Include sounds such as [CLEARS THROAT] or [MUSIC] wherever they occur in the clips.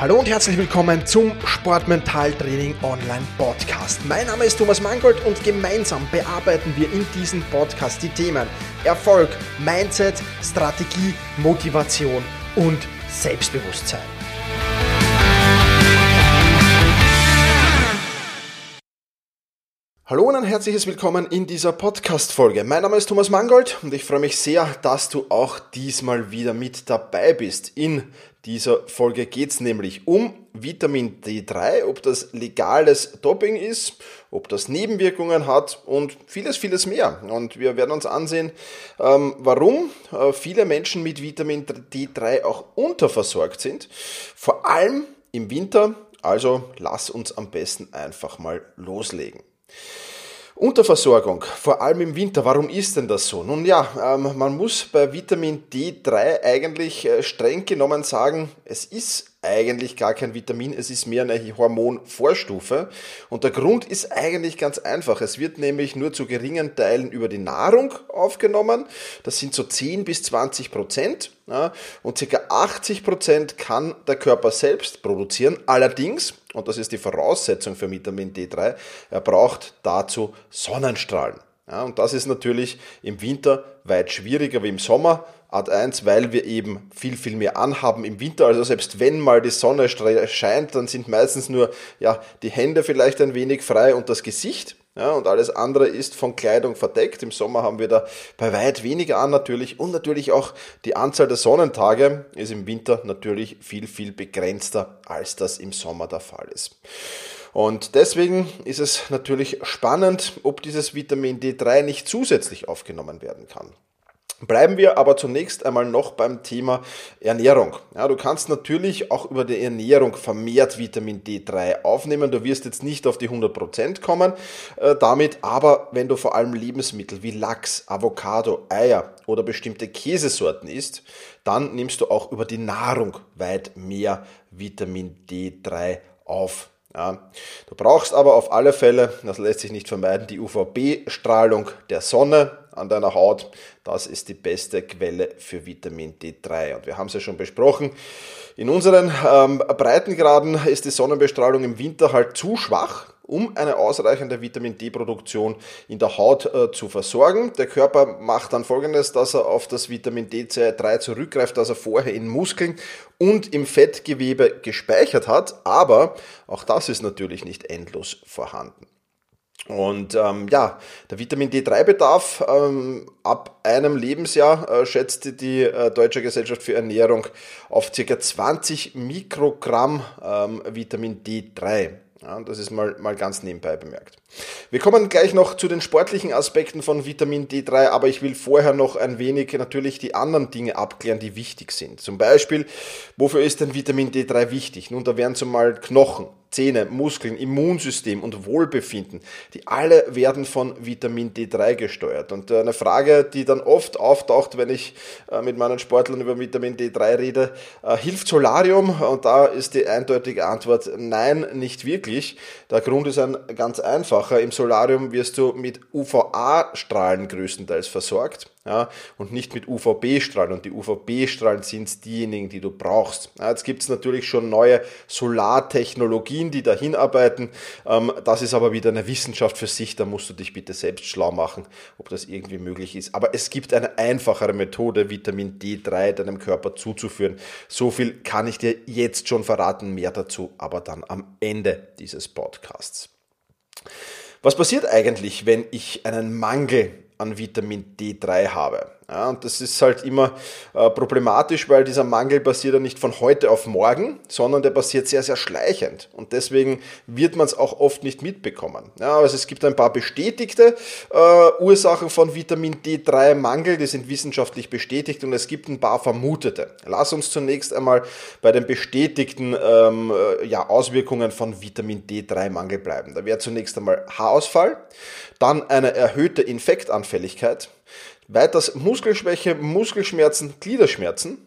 Hallo und herzlich willkommen zum Sportmentaltraining Online Podcast. Mein Name ist Thomas Mangold und gemeinsam bearbeiten wir in diesem Podcast die Themen Erfolg, Mindset, Strategie, Motivation und Selbstbewusstsein. Hallo und ein herzliches Willkommen in dieser Podcast-Folge. Mein Name ist Thomas Mangold und ich freue mich sehr, dass du auch diesmal wieder mit dabei bist. In dieser Folge geht es nämlich um Vitamin D3, ob das legales Doping ist, ob das Nebenwirkungen hat und vieles, vieles mehr. Und wir werden uns ansehen, ähm, warum äh, viele Menschen mit Vitamin D3 auch unterversorgt sind. Vor allem im Winter. Also lass uns am besten einfach mal loslegen. Unterversorgung, vor allem im Winter. Warum ist denn das so? Nun ja, ähm, man muss bei Vitamin D3 eigentlich äh, streng genommen sagen, es ist eigentlich gar kein Vitamin, es ist mehr eine Hormonvorstufe. Und der Grund ist eigentlich ganz einfach. Es wird nämlich nur zu geringen Teilen über die Nahrung aufgenommen. Das sind so 10 bis 20 Prozent. Und ca. 80 Prozent kann der Körper selbst produzieren. Allerdings, und das ist die Voraussetzung für Vitamin D3, er braucht dazu Sonnenstrahlen. Ja, und das ist natürlich im Winter weit schwieriger wie im Sommer. Art 1, weil wir eben viel, viel mehr anhaben im Winter. Also selbst wenn mal die Sonne scheint, dann sind meistens nur ja, die Hände vielleicht ein wenig frei und das Gesicht. Ja, und alles andere ist von Kleidung verdeckt. Im Sommer haben wir da bei weit weniger an natürlich. Und natürlich auch die Anzahl der Sonnentage ist im Winter natürlich viel, viel begrenzter, als das im Sommer der Fall ist. Und deswegen ist es natürlich spannend, ob dieses Vitamin D3 nicht zusätzlich aufgenommen werden kann. Bleiben wir aber zunächst einmal noch beim Thema Ernährung. Ja, du kannst natürlich auch über die Ernährung vermehrt Vitamin D3 aufnehmen. Du wirst jetzt nicht auf die 100% kommen äh, damit, aber wenn du vor allem Lebensmittel wie Lachs, Avocado, Eier oder bestimmte Käsesorten isst, dann nimmst du auch über die Nahrung weit mehr Vitamin D3 auf. Ja. Du brauchst aber auf alle Fälle, das lässt sich nicht vermeiden, die UVB-Strahlung der Sonne an deiner Haut. Das ist die beste Quelle für Vitamin D3. Und wir haben es ja schon besprochen. In unseren ähm, Breitengraden ist die Sonnenbestrahlung im Winter halt zu schwach, um eine ausreichende Vitamin D-Produktion in der Haut äh, zu versorgen. Der Körper macht dann folgendes, dass er auf das Vitamin D3 zurückgreift, das er vorher in Muskeln und im Fettgewebe gespeichert hat. Aber auch das ist natürlich nicht endlos vorhanden. Und ähm, ja, der Vitamin D3-Bedarf ähm, ab einem Lebensjahr äh, schätzte die äh, Deutsche Gesellschaft für Ernährung auf ca. 20 Mikrogramm ähm, Vitamin D3. Ja, das ist mal, mal ganz nebenbei bemerkt. Wir kommen gleich noch zu den sportlichen Aspekten von Vitamin D3, aber ich will vorher noch ein wenig natürlich die anderen Dinge abklären, die wichtig sind. Zum Beispiel, wofür ist denn Vitamin D3 wichtig? Nun, da wären zumal Knochen, Zähne, Muskeln, Immunsystem und Wohlbefinden, die alle werden von Vitamin D3 gesteuert. Und äh, eine Frage, die dann oft auftaucht, wenn ich äh, mit meinen Sportlern über Vitamin D3 rede, äh, hilft Solarium? Und da ist die eindeutige Antwort nein, nicht wirklich. Der Grund ist ein ganz einfacher. Im Solarium wirst du mit UVA-Strahlen größtenteils versorgt ja, und nicht mit UVB-Strahlen. Und die UVB-Strahlen sind diejenigen, die du brauchst. Ja, jetzt gibt es natürlich schon neue Solartechnologien, die dahin arbeiten. Ähm, das ist aber wieder eine Wissenschaft für sich. Da musst du dich bitte selbst schlau machen, ob das irgendwie möglich ist. Aber es gibt eine einfachere Methode, Vitamin D3 deinem Körper zuzuführen. So viel kann ich dir jetzt schon verraten, mehr dazu, aber dann am Ende dieses Podcasts. Was passiert eigentlich, wenn ich einen Mangel an Vitamin D3 habe. Ja, und das ist halt immer äh, problematisch, weil dieser Mangel passiert ja nicht von heute auf morgen, sondern der passiert sehr, sehr schleichend. Und deswegen wird man es auch oft nicht mitbekommen. Ja, also es gibt ein paar bestätigte äh, Ursachen von Vitamin D3-Mangel, die sind wissenschaftlich bestätigt und es gibt ein paar vermutete. Lass uns zunächst einmal bei den bestätigten ähm, äh, ja, Auswirkungen von Vitamin D3-Mangel bleiben. Da wäre zunächst einmal Haarausfall, dann eine erhöhte Infektanfälligkeit, Weiters Muskelschwäche, Muskelschmerzen, Gliederschmerzen.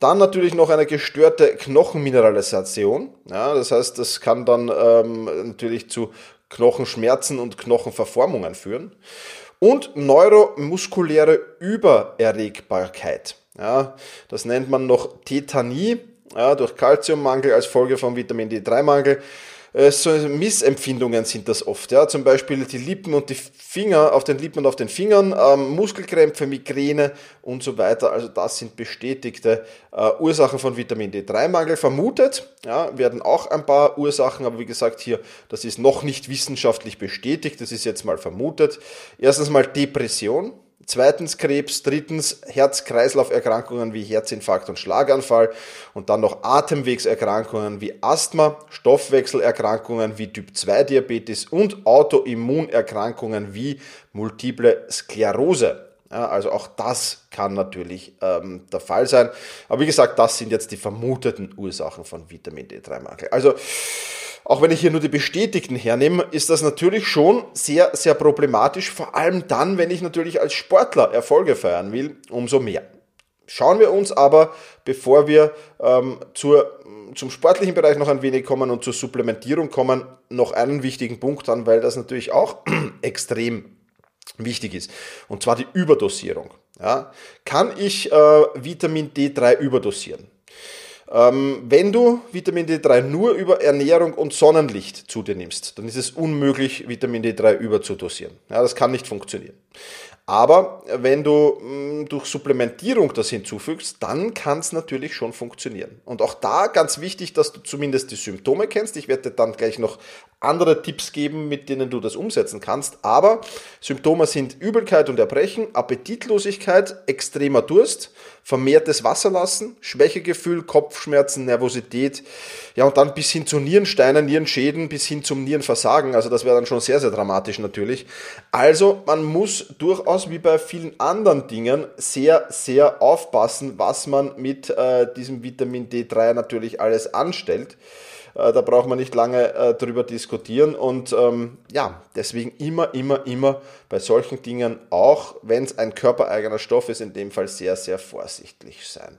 Dann natürlich noch eine gestörte Knochenmineralisation. Ja, das heißt, das kann dann ähm, natürlich zu Knochenschmerzen und Knochenverformungen führen. Und neuromuskuläre Übererregbarkeit. Ja, das nennt man noch Tetanie ja, durch Kalziummangel als Folge von Vitamin D3-Mangel. Äh, so Missempfindungen sind das oft. Ja? Zum Beispiel die Lippen und die Finger, auf den Lippen und auf den Fingern, ähm, Muskelkrämpfe, Migräne und so weiter. Also das sind bestätigte äh, Ursachen von Vitamin D3-Mangel. Vermutet ja, werden auch ein paar Ursachen, aber wie gesagt hier, das ist noch nicht wissenschaftlich bestätigt, das ist jetzt mal vermutet. Erstens mal Depression. Zweitens Krebs, drittens Herz-Kreislauf-Erkrankungen wie Herzinfarkt und Schlaganfall und dann noch Atemwegserkrankungen wie Asthma, Stoffwechselerkrankungen wie Typ-2-Diabetes und Autoimmunerkrankungen wie Multiple Sklerose. Ja, also auch das kann natürlich ähm, der Fall sein. Aber wie gesagt, das sind jetzt die vermuteten Ursachen von Vitamin D3-Mangel. Also auch wenn ich hier nur die bestätigten hernehme, ist das natürlich schon sehr, sehr problematisch, vor allem dann, wenn ich natürlich als Sportler Erfolge feiern will, umso mehr. Schauen wir uns aber, bevor wir ähm, zur, zum sportlichen Bereich noch ein wenig kommen und zur Supplementierung kommen, noch einen wichtigen Punkt an, weil das natürlich auch [CLEARS THROAT] extrem wichtig ist. Und zwar die Überdosierung. Ja? Kann ich äh, Vitamin D3 überdosieren? Ähm, wenn du Vitamin D3 nur über Ernährung und Sonnenlicht zu dir nimmst, dann ist es unmöglich, Vitamin D3 überzudosieren. Ja, das kann nicht funktionieren. Aber wenn du mh, mm, durch Supplementierung das hinzufügst, dann kann es natürlich schon funktionieren. Und auch da ganz wichtig, dass du zumindest die Symptome kennst. Ich werde dir dann gleich noch andere Tipps geben, mit denen du das umsetzen kannst. Aber Symptome sind Übelkeit und Erbrechen, Appetitlosigkeit, extremer Durst, vermehrtes Wasserlassen, Schwächegefühl, Kopfschmerzen, Nervosität, ja und dann bis hin zu Nierensteinen, Nierenschäden, bis hin zum Nierenversagen. Also das wäre dann schon sehr, sehr dramatisch natürlich. Also man muss durchaus wie bei vielen anderen Dingen sehr, sehr aufpassen, was man mit äh, diesem Vitamin D3 natürlich alles anstellt. Äh, da braucht man nicht lange äh, drüber diskutieren. Und ähm, ja, deswegen immer, immer, immer bei solchen Dingen, auch wenn es ein körpereigener Stoff ist, in dem Fall sehr, sehr vorsichtig sein.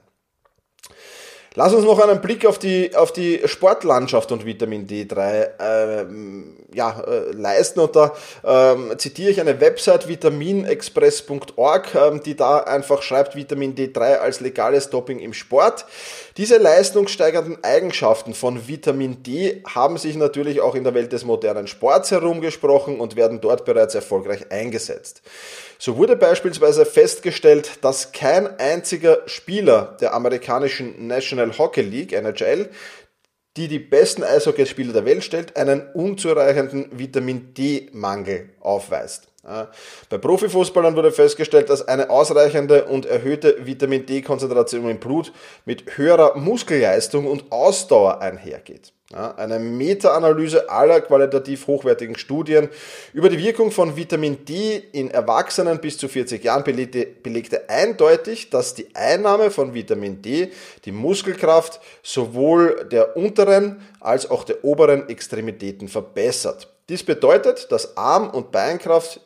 Lass uns noch einen Blick auf die, auf die Sportlandschaft und Vitamin D3 ähm, ja, äh, leisten. Und da ähm, zitiere ich eine Website vitaminexpress.org, ähm, die da einfach schreibt Vitamin D3 als legales Doping im Sport. Diese leistungssteigernden Eigenschaften von Vitamin D haben sich natürlich auch in der Welt des modernen Sports herumgesprochen und werden dort bereits erfolgreich eingesetzt. So wurde beispielsweise festgestellt, dass kein einziger Spieler der amerikanischen National Hockey League, NHL, die die besten Eishockeyspieler der Welt stellt, einen unzureichenden Vitamin D-Mangel aufweist. Bei Profifußballern wurde festgestellt, dass eine ausreichende und erhöhte Vitamin D-Konzentration im Blut mit höherer Muskelleistung und Ausdauer einhergeht. Eine Meta-Analyse aller qualitativ hochwertigen Studien über die Wirkung von Vitamin D in Erwachsenen bis zu 40 Jahren belegte, belegte eindeutig, dass die Einnahme von Vitamin D die Muskelkraft sowohl der unteren als auch der oberen Extremitäten verbessert. Dies bedeutet, dass Arm- und Beinkraft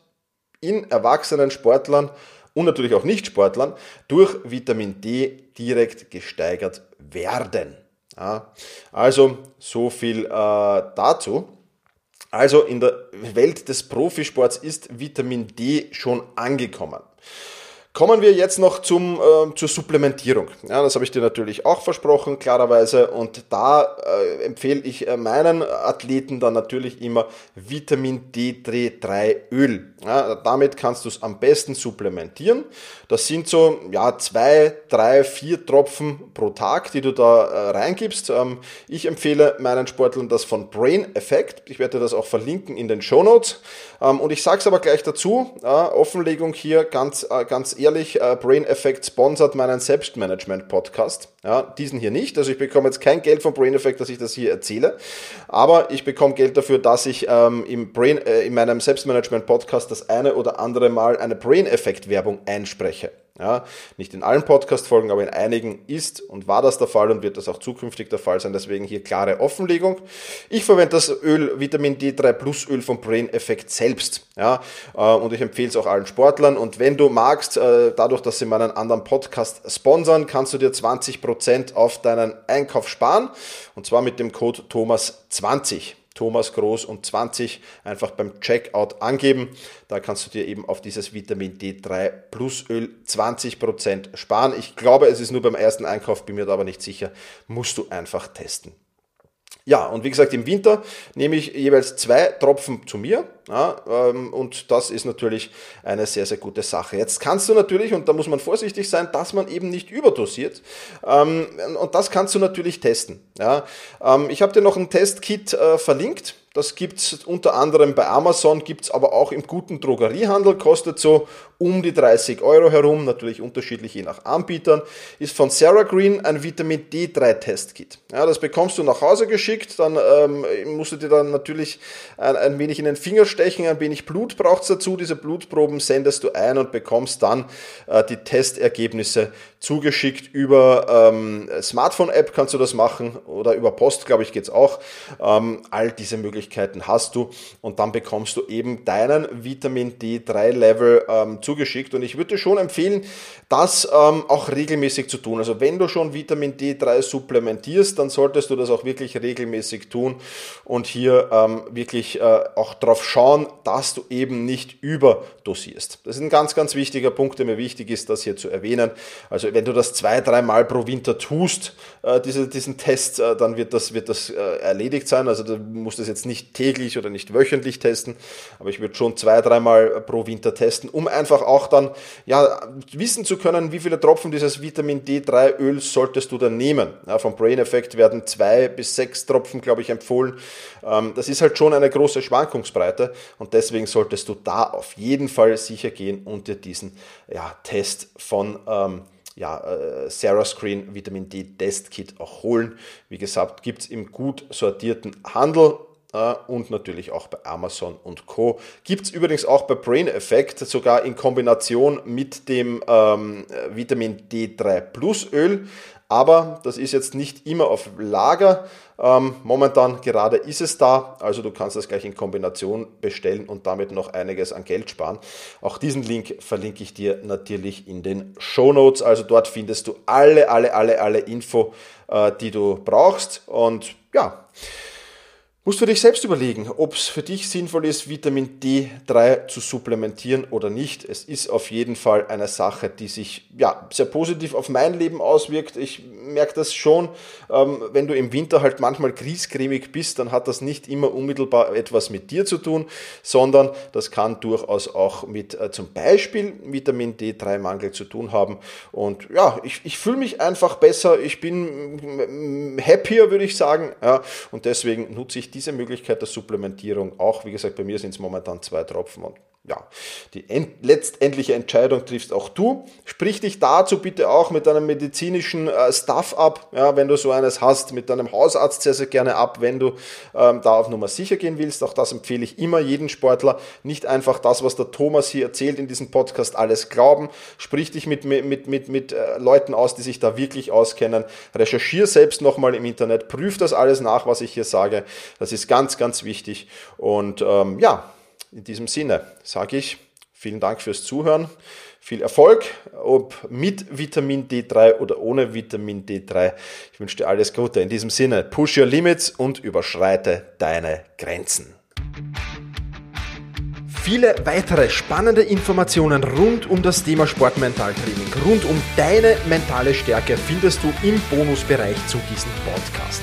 in erwachsenen Sportlern und natürlich auch Nicht-Sportlern durch Vitamin D direkt gesteigert werden. Ja, also so viel äh, dazu. Also in der Welt des Profisports ist Vitamin D schon angekommen. Kommen wir jetzt noch zum, äh, zur Supplementierung. Ja, das habe ich dir natürlich auch versprochen, klarerweise. Und da äh, empfehle ich äh, meinen Athleten dann natürlich immer Vitamin D3 Öl. Ja, damit kannst du es am besten supplementieren. Das sind so ja, zwei, drei, vier Tropfen pro Tag, die du da äh, reingibst. Ähm, ich empfehle meinen Sportlern das von Brain Effect. Ich werde das auch verlinken in den Show Notes. Ähm, und ich sage es aber gleich dazu, Offenlegung hier ganz, äh, ganz ehrlich, äh, Brain Effect sponsert meinen Selbstmanagement-Podcast. Ja, diesen hier nicht. Also ich bekomme jetzt kein Geld von Brain Effect, dass ich das hier erzähle. Aber ich bekomme Geld dafür, dass ich ähm, im Brain, äh, in meinem Selbstmanagement-Podcast das eine oder andere Mal eine Brain Effect-Werbung einspreche. Ja, nicht in allen Podcast-Folgen, aber in einigen ist und war das der Fall und wird das auch zukünftig der Fall sein. Deswegen hier klare Offenlegung. Ich verwende das Öl Vitamin D3 Plus Öl vom Brain Effect selbst. Ja, äh, und ich empfehle es auch allen Sportlern. Und wenn du magst, äh, dadurch, dass sie meinen anderen Podcast sponsern, kannst du dir 20% auf deinen Einkauf sparen. Und zwar mit dem Code Thomas20. Thomas Groß und 20 einfach beim Checkout angeben. Da kannst du dir eben auf dieses Vitamin D3 Plus Öl 20% sparen. Ich glaube, es ist nur beim ersten Einkauf, bin mir da aber nicht sicher. Musst du einfach testen. Ja, und wie gesagt, im Winter nehme ich jeweils zwei Tropfen zu mir. Ja, ähm, und das ist natürlich eine sehr, sehr gute Sache. Jetzt kannst du natürlich, und da muss man vorsichtig sein, dass man eben nicht überdosiert. Ähm, und das kannst du natürlich testen. Ja, ähm, ich habe dir noch ein Testkit äh, verlinkt. Das gibt's unter anderem bei Amazon, gibt's aber auch im guten Drogeriehandel, kostet so um die 30 Euro herum, natürlich unterschiedlich je nach Anbietern, ist von Sarah Green ein Vitamin D3 Testkit. Ja, das bekommst du nach Hause geschickt, dann ähm, musst du dir dann natürlich ein, ein wenig in den Finger stechen, ein wenig Blut braucht's dazu, diese Blutproben sendest du ein und bekommst dann äh, die Testergebnisse zugeschickt über ähm, Smartphone-App. Kannst du das machen? Oder über Post, glaube ich, geht's auch. Ähm, all diese Möglichkeiten hast du. Und dann bekommst du eben deinen Vitamin D3-Level ähm, zugeschickt. Und ich würde schon empfehlen, das ähm, auch regelmäßig zu tun. Also wenn du schon Vitamin D3 supplementierst, dann solltest du das auch wirklich regelmäßig tun und hier ähm, wirklich äh, auch darauf schauen, dass du eben nicht überdosierst. Das ist ein ganz, ganz wichtiger Punkt, der mir wichtig ist, das hier zu erwähnen. Also wenn du das zwei, dreimal pro Winter tust, äh, diese, diesen Test, äh, dann wird das, wird das äh, erledigt sein. Also du musst das jetzt nicht täglich oder nicht wöchentlich testen, aber ich würde schon zwei, dreimal pro Winter testen, um einfach auch dann ja, wissen zu können, wie viele Tropfen dieses Vitamin D3 Öl solltest du dann nehmen. Ja, vom Brain Effect werden zwei bis sechs Tropfen, glaube ich, empfohlen. Ähm, das ist halt schon eine große Schwankungsbreite und deswegen solltest du da auf jeden Fall sicher gehen und dir diesen ja, Test von ähm, ja, äh, Sarah Screen Vitamin D Test Kit auch holen. Wie gesagt, gibt es im gut sortierten Handel äh, und natürlich auch bei Amazon und Co. Gibt es übrigens auch bei Brain Effect, sogar in Kombination mit dem ähm, Vitamin D3 Plus Öl. Aber das ist jetzt nicht immer auf Lager. Ähm, momentan gerade ist es da, also du kannst das gleich in Kombination bestellen und damit noch einiges an Geld sparen. Auch diesen Link verlinke ich dir natürlich in den Show Notes. Also dort findest du alle, alle, alle, alle Info, äh, die du brauchst. Und ja, musst du dich selbst überlegen, ob es für dich sinnvoll ist, Vitamin D3 zu supplementieren oder nicht. Es ist auf jeden Fall eine Sache, die sich ja, sehr positiv auf mein Leben auswirkt. Ich merke das schon, ähm, wenn du im Winter halt manchmal griesgrämig bist, dann hat das nicht immer unmittelbar etwas mit dir zu tun, sondern das kann durchaus auch mit äh, zum Beispiel Vitamin D3-Mangel zu tun haben. Und ja, ich, ich fühle mich einfach besser, ich bin happier, würde ich sagen. Ja, und deswegen nutze ich diese Möglichkeit der Supplementierung auch. Wie gesagt, bei mir sind es momentan zwei Tropfen und ja, die end letztendliche Entscheidung triffst auch du. Sprich dich dazu bitte auch mit deinem medizinischen äh, Staff ab, ja, wenn du so eines hast, mit deinem Hausarzt sehr, sehr gerne ab, wenn du ähm, da auf Nummer sicher gehen willst. Auch das empfehle ich immer jeden Sportler. Nicht einfach das, was der Thomas hier erzählt in diesem Podcast, alles glauben. Sprich dich mit, mit, mit, mit äh, Leuten aus, die sich da wirklich auskennen. Recherchiere selbst nochmal im Internet, prüf das alles nach, was ich hier sage. Das ist ganz, ganz wichtig. Und ähm, ja, in diesem Sinne sage ich vielen Dank fürs Zuhören, viel Erfolg, ob mit Vitamin D3 oder ohne Vitamin D3. Ich wünsche dir alles Gute. In diesem Sinne, push your limits und überschreite deine Grenzen. Viele weitere spannende Informationen rund um das Thema Sportmentaltraining, rund um deine mentale Stärke findest du im Bonusbereich zu diesem Podcast.